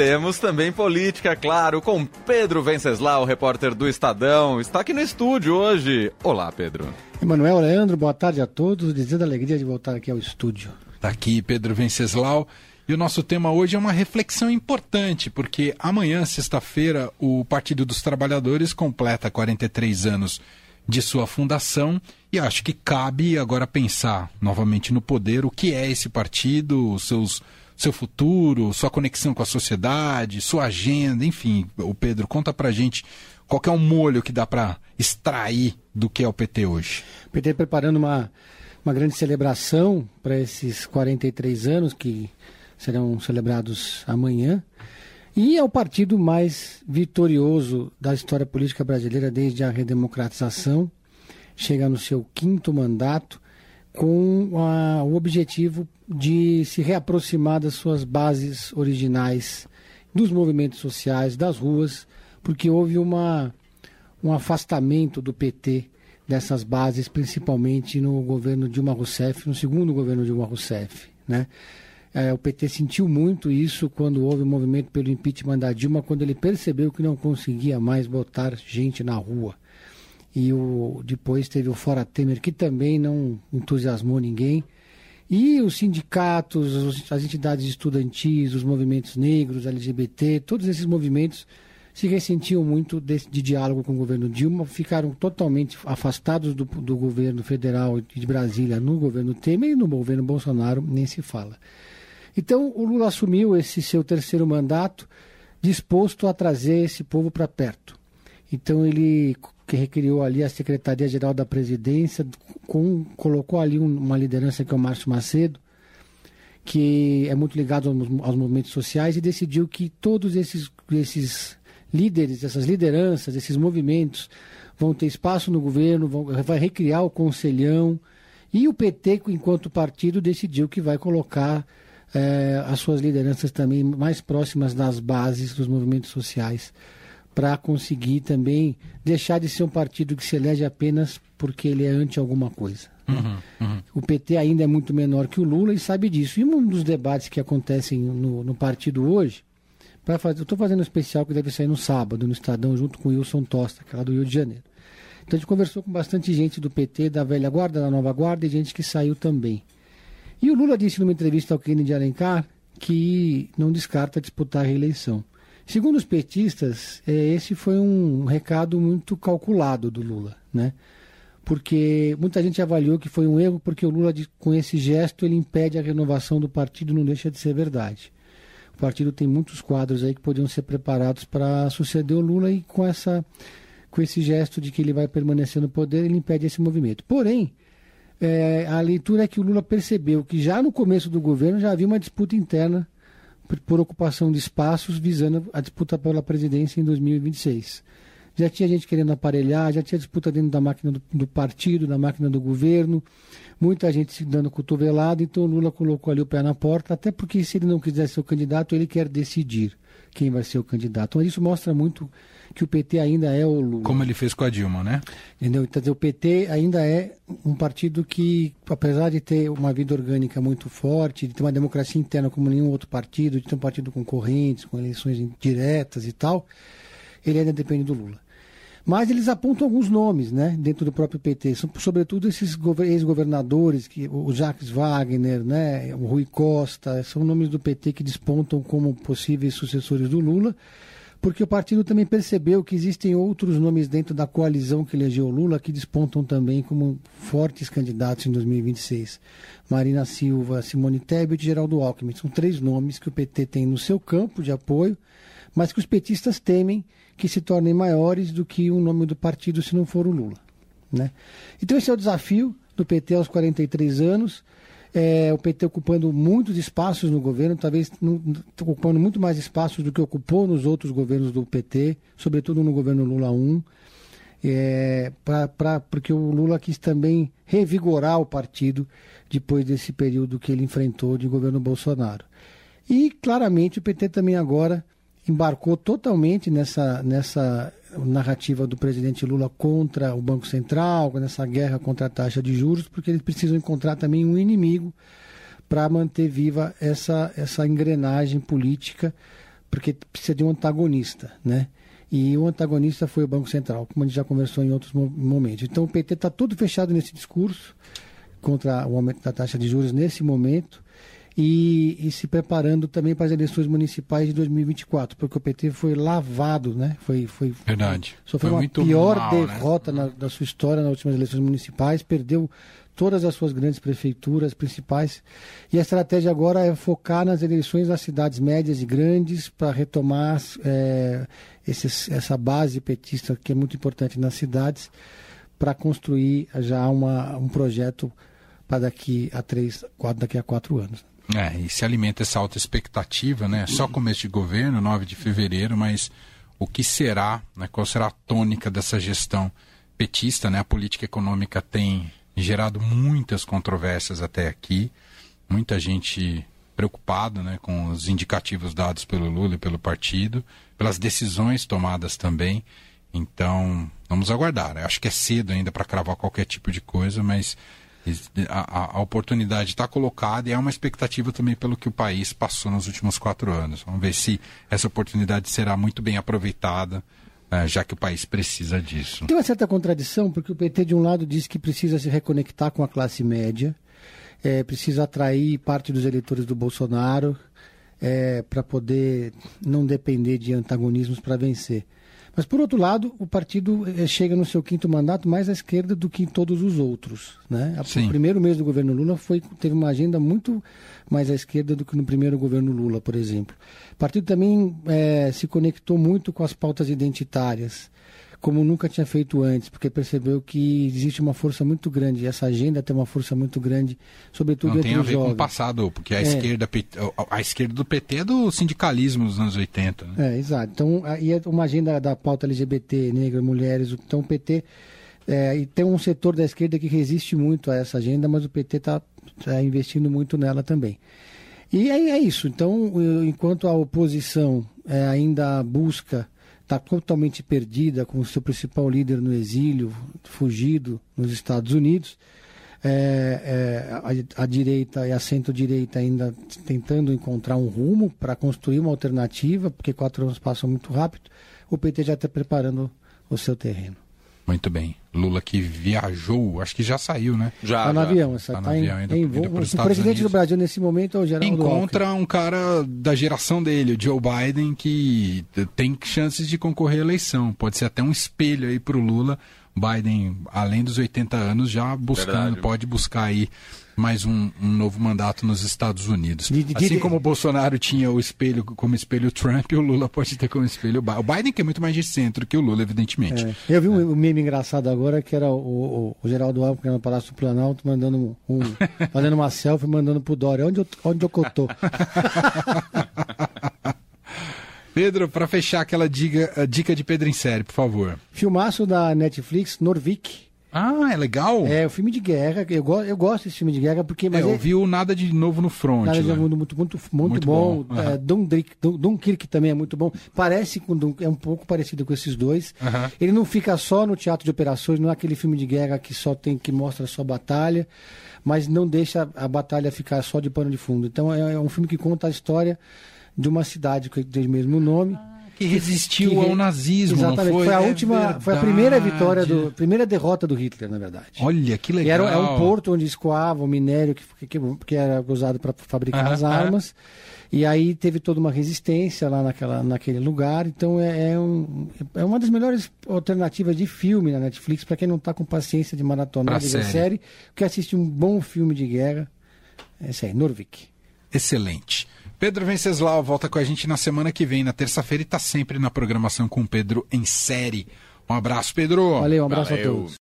temos também política, claro, com Pedro Venceslau, repórter do Estadão. Está aqui no estúdio hoje. Olá, Pedro. Emanuel Leandro, boa tarde a todos. Dizendo a alegria de voltar aqui ao estúdio. Está aqui Pedro Venceslau. E o nosso tema hoje é uma reflexão importante, porque amanhã, sexta-feira, o Partido dos Trabalhadores completa 43 anos de sua fundação e acho que cabe agora pensar novamente no poder o que é esse partido, os seus seu futuro, sua conexão com a sociedade, sua agenda, enfim. O Pedro, conta pra gente qual é o molho que dá para extrair do que é o PT hoje. O PT preparando uma, uma grande celebração para esses 43 anos que serão celebrados amanhã. E é o partido mais vitorioso da história política brasileira desde a redemocratização. Chega no seu quinto mandato com a, o objetivo de se reaproximar das suas bases originais, dos movimentos sociais, das ruas, porque houve uma, um afastamento do PT dessas bases, principalmente no governo Dilma Rousseff, no segundo governo Dilma Rousseff. Né? É, o PT sentiu muito isso quando houve o movimento pelo impeachment da Dilma, quando ele percebeu que não conseguia mais botar gente na rua e o, depois teve o Fora Temer, que também não entusiasmou ninguém. E os sindicatos, as entidades estudantis, os movimentos negros, LGBT, todos esses movimentos se ressentiam muito de, de diálogo com o governo Dilma, ficaram totalmente afastados do, do governo federal de Brasília no governo Temer e no governo Bolsonaro nem se fala. Então o Lula assumiu esse seu terceiro mandato disposto a trazer esse povo para perto. Então ele que recriou ali a Secretaria-Geral da Presidência, com, colocou ali um, uma liderança que é o Márcio Macedo, que é muito ligado aos, aos, movimentos sociais e decidiu que todos esses, esses líderes, essas lideranças, esses movimentos vão ter espaço no governo, vão, vai recriar o conselhão e o PT, enquanto partido, decidiu que vai colocar é, as suas lideranças também mais próximas das bases dos movimentos sociais para conseguir também deixar de ser um partido que se elege apenas porque ele é anti alguma coisa. Uhum, uhum. O PT ainda é muito menor que o Lula e sabe disso. E um dos debates que acontecem no, no partido hoje, fazer, eu estou fazendo um especial que deve sair no sábado, no Estadão, junto com o Wilson Tosta, que é lá do Rio de Janeiro. Então a gente conversou com bastante gente do PT, da velha guarda, da nova guarda e gente que saiu também. E o Lula disse numa entrevista ao Kennedy Alencar que não descarta disputar a reeleição. Segundo os petistas, é, esse foi um recado muito calculado do Lula, né? Porque muita gente avaliou que foi um erro porque o Lula, com esse gesto, ele impede a renovação do partido, não deixa de ser verdade. O partido tem muitos quadros aí que podiam ser preparados para suceder o Lula e com essa com esse gesto de que ele vai permanecer no poder, ele impede esse movimento. Porém, é, a leitura é que o Lula percebeu que já no começo do governo já havia uma disputa interna por ocupação de espaços visando a disputa pela presidência em 2026. Já tinha gente querendo aparelhar, já tinha disputa dentro da máquina do, do partido, da máquina do governo, muita gente se dando cotovelada, então Lula colocou ali o pé na porta, até porque se ele não quiser ser o candidato, ele quer decidir quem vai ser o candidato. Então isso mostra muito que o PT ainda é o Lula. Como ele fez com a Dilma, né? Entendeu? Então, o PT ainda é um partido que, apesar de ter uma vida orgânica muito forte, de ter uma democracia interna como nenhum outro partido, de ter um partido concorrentes, com eleições diretas e tal, ele ainda depende do Lula. Mas eles apontam alguns nomes, né, dentro do próprio PT, são sobretudo esses ex-governadores, que o Jacques Wagner, né, o Rui Costa, são nomes do PT que despontam como possíveis sucessores do Lula porque o partido também percebeu que existem outros nomes dentro da coalizão que elegeu Lula que despontam também como fortes candidatos em 2026. Marina Silva, Simone Tebet e Geraldo Alckmin. São três nomes que o PT tem no seu campo de apoio, mas que os petistas temem que se tornem maiores do que o nome do partido se não for o Lula. Né? Então esse é o desafio do PT aos 43 anos é, o PT ocupando muitos espaços no governo, talvez ocupando muito mais espaços do que ocupou nos outros governos do PT, sobretudo no governo Lula 1, é, pra, pra, porque o Lula quis também revigorar o partido depois desse período que ele enfrentou de governo Bolsonaro. E claramente o PT também agora embarcou totalmente nessa, nessa narrativa do presidente Lula contra o Banco Central, nessa guerra contra a taxa de juros, porque eles precisam encontrar também um inimigo para manter viva essa, essa engrenagem política, porque precisa de um antagonista, né? E o antagonista foi o Banco Central, como a gente já conversou em outros momentos. Então o PT está todo fechado nesse discurso contra o aumento da taxa de juros nesse momento e, e, se preparando também para as eleições municipais de 2024, porque o PT foi lavado, né? Foi, foi, Verdade. Sofreu foi uma pior mal, derrota né? na, da sua história nas últimas eleições municipais, perdeu todas as suas grandes prefeituras principais. E a estratégia agora é focar nas eleições nas cidades médias e grandes para retomar é, esses, essa base petista que é muito importante nas cidades para construir já uma, um projeto para daqui a três, quatro, daqui a quatro anos. É, e se alimenta essa alta expectativa, né? Só começo de governo, 9 de fevereiro, mas o que será, né? qual será a tônica dessa gestão petista, né? A política econômica tem gerado muitas controvérsias até aqui, muita gente preocupada, né, com os indicativos dados pelo Lula e pelo partido, pelas decisões tomadas também. Então, vamos aguardar. Acho que é cedo ainda para cravar qualquer tipo de coisa, mas a, a oportunidade está colocada e é uma expectativa também pelo que o país passou nos últimos quatro anos. Vamos ver se essa oportunidade será muito bem aproveitada, é, já que o país precisa disso. Tem uma certa contradição, porque o PT, de um lado, diz que precisa se reconectar com a classe média, é, precisa atrair parte dos eleitores do Bolsonaro é, para poder não depender de antagonismos para vencer. Mas, por outro lado, o partido eh, chega no seu quinto mandato mais à esquerda do que em todos os outros. Né? O primeiro mês do governo Lula foi, teve uma agenda muito mais à esquerda do que no primeiro governo Lula, por exemplo. O partido também é, se conectou muito com as pautas identitárias como nunca tinha feito antes, porque percebeu que existe uma força muito grande, essa agenda tem uma força muito grande, sobretudo Não entre tem a ver jovens. com o passado, porque a, É. esquerda, a esquerda do PT é do sindicalismo dos anos 80. Né? É, exato. Então, aí é uma agenda da pauta LGBT, negra, mulheres. Então, o PT. é, e tem um setor da esquerda que resiste muito a essa agenda, mas o PT está investindo muito nela também. E aí é isso. Então, eu- enquanto a oposição é, ainda busca, está totalmente perdida, com o seu principal líder no exílio, fugido nos Estados Unidos, é, é, a, a direita e a centro-direita ainda tentando encontrar um rumo para construir uma alternativa, porque quatro anos passam muito rápido, o PT já está preparando o seu terreno. Muito bem. Lula que viajou, acho que já saiu, né? Já, Está no já. avião, essa Tá está no em, avião, em voo. O Estados presidente Unidos. do Brasil nesse momento é o Geraldo Alckmin. Encontra um cara da geração dele, o Joe Biden, que tem chances de concorrer à eleição. Pode ser até um espelho aí para o Lula. Biden, além dos 80 anos, já buscando, Verdade. pode buscar aí mais um, um novo mandato nos Estados Unidos. Assim como o Bolsonaro tinha o espelho como espelho Trump, o Lula pode ter como espelho o Biden. O Biden que é muito mais de centro que o Lula, evidentemente. É. Eu vi um, um meme engraçado agora que era o, o, o Geraldo Alckmin no Palácio do Planalto mandando um, um- fazendo uma selfie mandando pro Dória. Onde eu, onde eu tô? Pedro, para fechar aquela dica, a dica de Pedro em série, por favor. Filmaço da Netflix, Norvik. Ah, é legal? É o filme de guerra. Eu, go, eu gosto desse filme de guerra porque. Mas É, eu é- vi o Nada de Novo no Front. Nada de lá. muito, muito, muito, muito, Muito bom. bom, É, aham. Dunkirk, Dun- Dunkirk também é muito bom. Parece com Dun- é um pouco parecido com esses dois. Aham. Ele não fica só no teatro de operações, não é aquele filme de guerra que só tem que mostra só batalha, mas não deixa a batalha ficar só de pano de fundo. Então é, é um filme que conta a história de uma cidade que tem o mesmo nome. Que resistiu que ao nazismo, Exatamente. foi? a É última, foi a primeira vitória do, primeira derrota do Hitler, na verdade. Olha, que E legal. era, é um porto onde escoava o minério que, que, que era usado para fabricar Aham, as armas. E aí teve toda uma resistência lá naquela, naquele lugar. Então é, é, um, é uma das melhores alternativas de filme na Netflix para quem não está com paciência de maratona Pra de série. série, quer assistir um bom filme de guerra. É esse aí, Norvik. Excelente. Pedro Venceslau volta com a gente na semana que vem, na terça-feira, e está sempre na programação com o Pedro em série. Um abraço, Pedro. Valeu, um abraço a Valeu. todos.